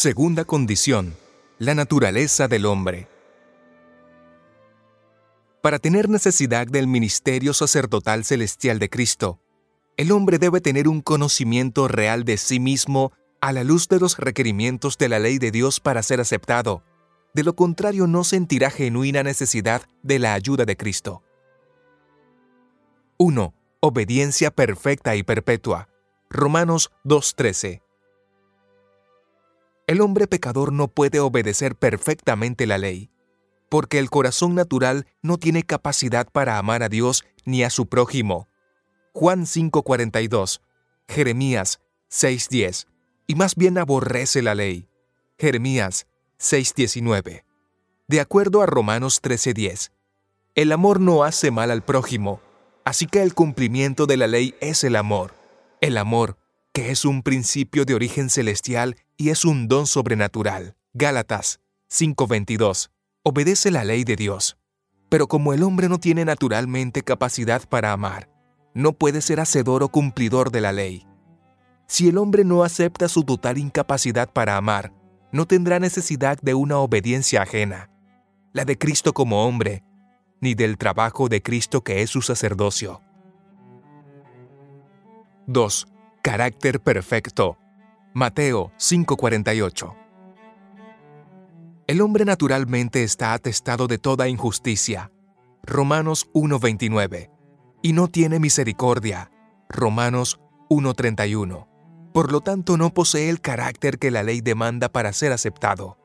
Segunda condición, la naturaleza del hombre. Para tener necesidad del ministerio sacerdotal celestial de Cristo, el hombre debe tener un conocimiento real de sí mismo a la luz de los requerimientos de la ley de Dios para ser aceptado. De lo contrario, no sentirá genuina necesidad de la ayuda de Cristo. 1. Obediencia perfecta y perpetua. Romanos 2.13 el hombre pecador no puede obedecer perfectamente la ley, porque el corazón natural no tiene capacidad para amar a Dios ni a su prójimo. Juan 5:42, Jeremías 6:10, y más bien aborrece la ley. Jeremías 6:19. De acuerdo a Romanos 13:10, el amor no hace mal al prójimo, así que el cumplimiento de la ley es el amor. El amor que es un principio de origen celestial y es un don sobrenatural. Gálatas 5:22. Obedece la ley de Dios. Pero como el hombre no tiene naturalmente capacidad para amar, no puede ser hacedor o cumplidor de la ley. Si el hombre no acepta su total incapacidad para amar, no tendrá necesidad de una obediencia ajena, la de Cristo como hombre, ni del trabajo de Cristo que es su sacerdocio. 2. Carácter perfecto. Mateo 5:48. El hombre naturalmente está atestado de toda injusticia. Romanos 1:29. Y no tiene misericordia. Romanos 1:31. Por lo tanto, no posee el carácter que la ley demanda para ser aceptado.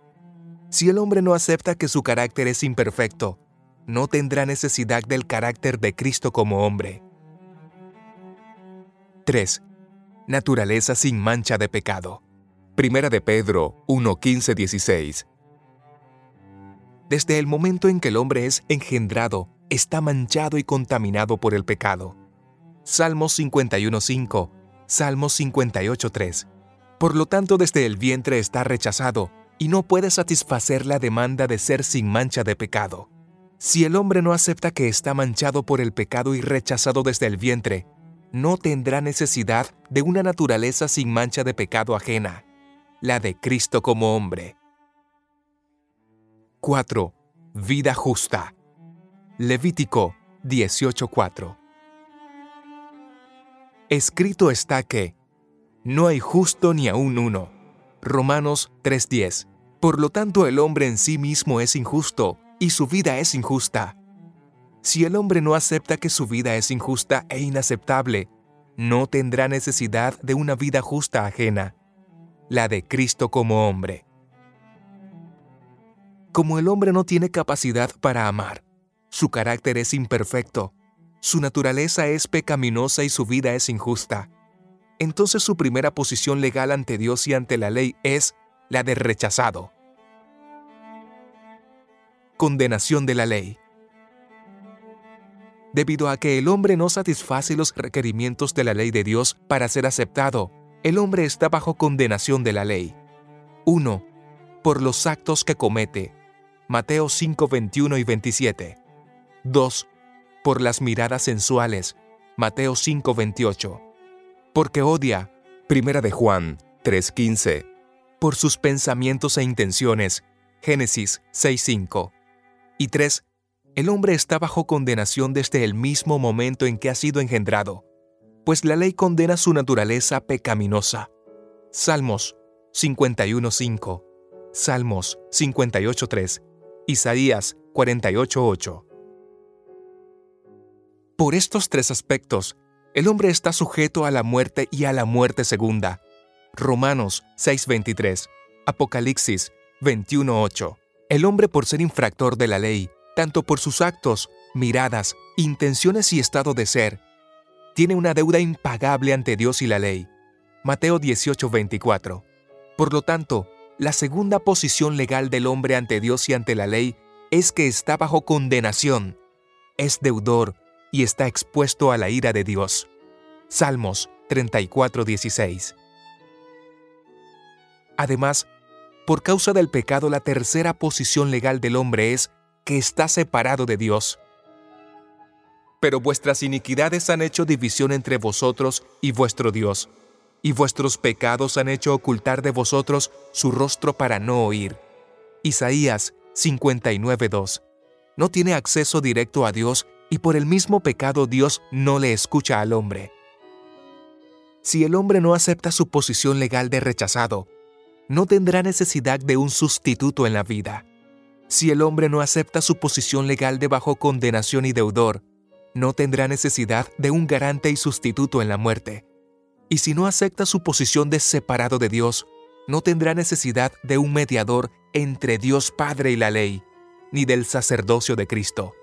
Si el hombre no acepta que su carácter es imperfecto, no tendrá necesidad del carácter de Cristo como hombre. 3 naturaleza sin mancha de pecado. Primera de Pedro 1, 16. Desde el momento en que el hombre es engendrado, está manchado y contaminado por el pecado. Salmos 51.5, Salmos 58.3. Por lo tanto, desde el vientre está rechazado y no puede satisfacer la demanda de ser sin mancha de pecado. Si el hombre no acepta que está manchado por el pecado y rechazado desde el vientre, no tendrá necesidad de una naturaleza sin mancha de pecado ajena, la de Cristo como hombre. 4. Vida justa. Levítico 18:4. Escrito está que no hay justo ni aún uno. Romanos 3:10. Por lo tanto el hombre en sí mismo es injusto y su vida es injusta. Si el hombre no acepta que su vida es injusta e inaceptable, no tendrá necesidad de una vida justa ajena, la de Cristo como hombre. Como el hombre no tiene capacidad para amar, su carácter es imperfecto, su naturaleza es pecaminosa y su vida es injusta, entonces su primera posición legal ante Dios y ante la ley es la de rechazado. Condenación de la ley debido a que el hombre no satisface los requerimientos de la ley de Dios para ser aceptado. El hombre está bajo condenación de la ley. 1. Por los actos que comete. Mateo 5, 21 y 27. 2. Por las miradas sensuales. Mateo 5, 28. Porque odia. Primera de Juan 3:15. Por sus pensamientos e intenciones. Génesis 6:5. Y 3 el hombre está bajo condenación desde el mismo momento en que ha sido engendrado, pues la ley condena su naturaleza pecaminosa. Salmos 51.5, Salmos 58.3, Isaías 48.8. Por estos tres aspectos, el hombre está sujeto a la muerte y a la muerte segunda. Romanos 6.23, Apocalipsis 21.8. El hombre por ser infractor de la ley tanto por sus actos, miradas, intenciones y estado de ser. Tiene una deuda impagable ante Dios y la ley. Mateo 18:24. Por lo tanto, la segunda posición legal del hombre ante Dios y ante la ley es que está bajo condenación, es deudor y está expuesto a la ira de Dios. Salmos 34:16. Además, por causa del pecado, la tercera posición legal del hombre es que está separado de Dios. Pero vuestras iniquidades han hecho división entre vosotros y vuestro Dios, y vuestros pecados han hecho ocultar de vosotros su rostro para no oír. Isaías 59.2. No tiene acceso directo a Dios y por el mismo pecado Dios no le escucha al hombre. Si el hombre no acepta su posición legal de rechazado, no tendrá necesidad de un sustituto en la vida. Si el hombre no acepta su posición legal de bajo condenación y deudor, no tendrá necesidad de un garante y sustituto en la muerte. Y si no acepta su posición de separado de Dios, no tendrá necesidad de un mediador entre Dios Padre y la ley, ni del sacerdocio de Cristo.